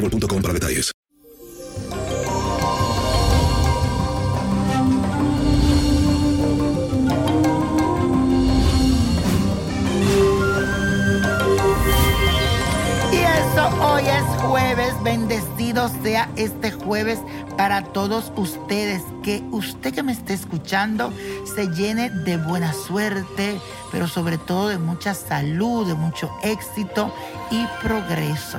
boostmobile.com para detalles. Y eso hoy es jueves, bendecido sea este jueves para todos ustedes. Que usted que me esté escuchando se llene de buena suerte, pero sobre todo de mucha salud, de mucho éxito y progreso.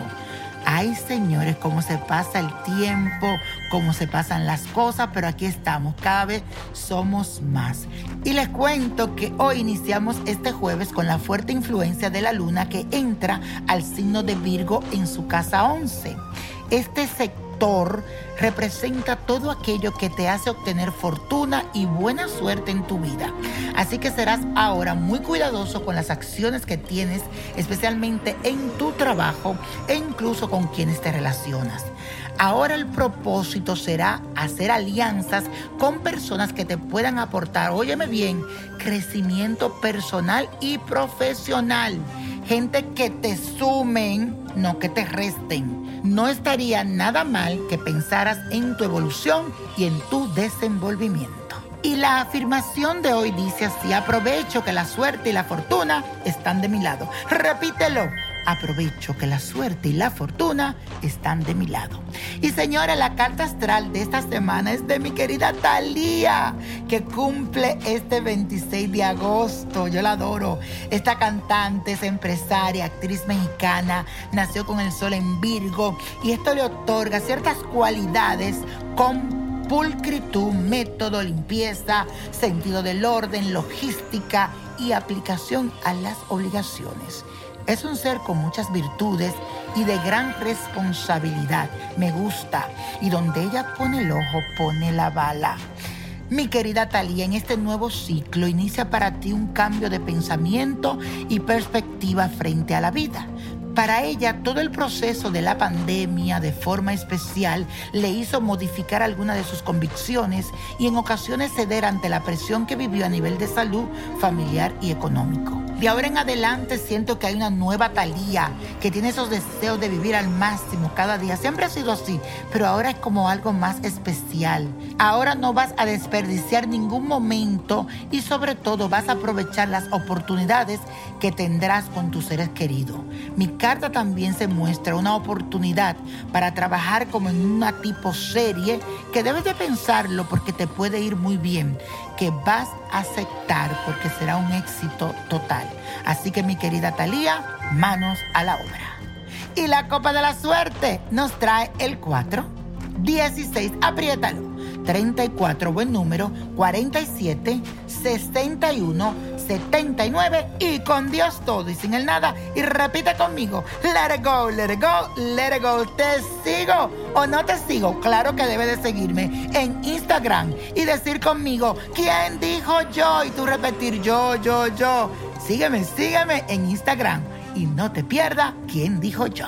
Ay, señores, cómo se pasa el tiempo, cómo se pasan las cosas, pero aquí estamos, cada vez somos más. Y les cuento que hoy iniciamos este jueves con la fuerte influencia de la luna que entra al signo de Virgo en su casa 11. Este sector representa todo aquello que te hace obtener fortuna y buena suerte en tu vida. Así que serás ahora muy cuidadoso con las acciones que tienes, especialmente en tu trabajo e incluso con quienes te relacionas. Ahora el propósito será hacer alianzas con personas que te puedan aportar, óyeme bien, crecimiento personal y profesional. Gente que te sumen, no que te resten. No estaría nada mal que pensaras en tu evolución y en tu desenvolvimiento. Y la afirmación de hoy dice así, aprovecho que la suerte y la fortuna están de mi lado. Repítelo. Aprovecho que la suerte y la fortuna están de mi lado. Y señora, la carta astral de esta semana es de mi querida Thalía, que cumple este 26 de agosto. Yo la adoro. Esta cantante es empresaria, actriz mexicana, nació con el sol en Virgo y esto le otorga ciertas cualidades con pulcritud, método, limpieza, sentido del orden, logística y aplicación a las obligaciones. Es un ser con muchas virtudes y de gran responsabilidad. Me gusta. Y donde ella pone el ojo, pone la bala. Mi querida Talía, en este nuevo ciclo inicia para ti un cambio de pensamiento y perspectiva frente a la vida. Para ella, todo el proceso de la pandemia de forma especial le hizo modificar algunas de sus convicciones y en ocasiones ceder ante la presión que vivió a nivel de salud, familiar y económico. De ahora en adelante siento que hay una nueva Talía que tiene esos deseos de vivir al máximo cada día. Siempre ha sido así, pero ahora es como algo más especial. Ahora no vas a desperdiciar ningún momento y sobre todo vas a aprovechar las oportunidades que tendrás con tus seres queridos. Mi carta también se muestra una oportunidad para trabajar como en una tipo serie que debes de pensarlo porque te puede ir muy bien, que vas a aceptar porque será un éxito total. Así que mi querida Talía, manos a la obra. Y la copa de la suerte nos trae el 4, 16, apriétalo, 34, buen número, 47, 61, 79 y con Dios todo y sin el nada. Y repite conmigo, let it go, let it go, let it go. ¿Te sigo o no te sigo? Claro que debe de seguirme en Instagram y decir conmigo, ¿quién dijo yo? Y tú repetir yo, yo, yo. Sígueme, sígueme en Instagram y no te pierda quién dijo yo.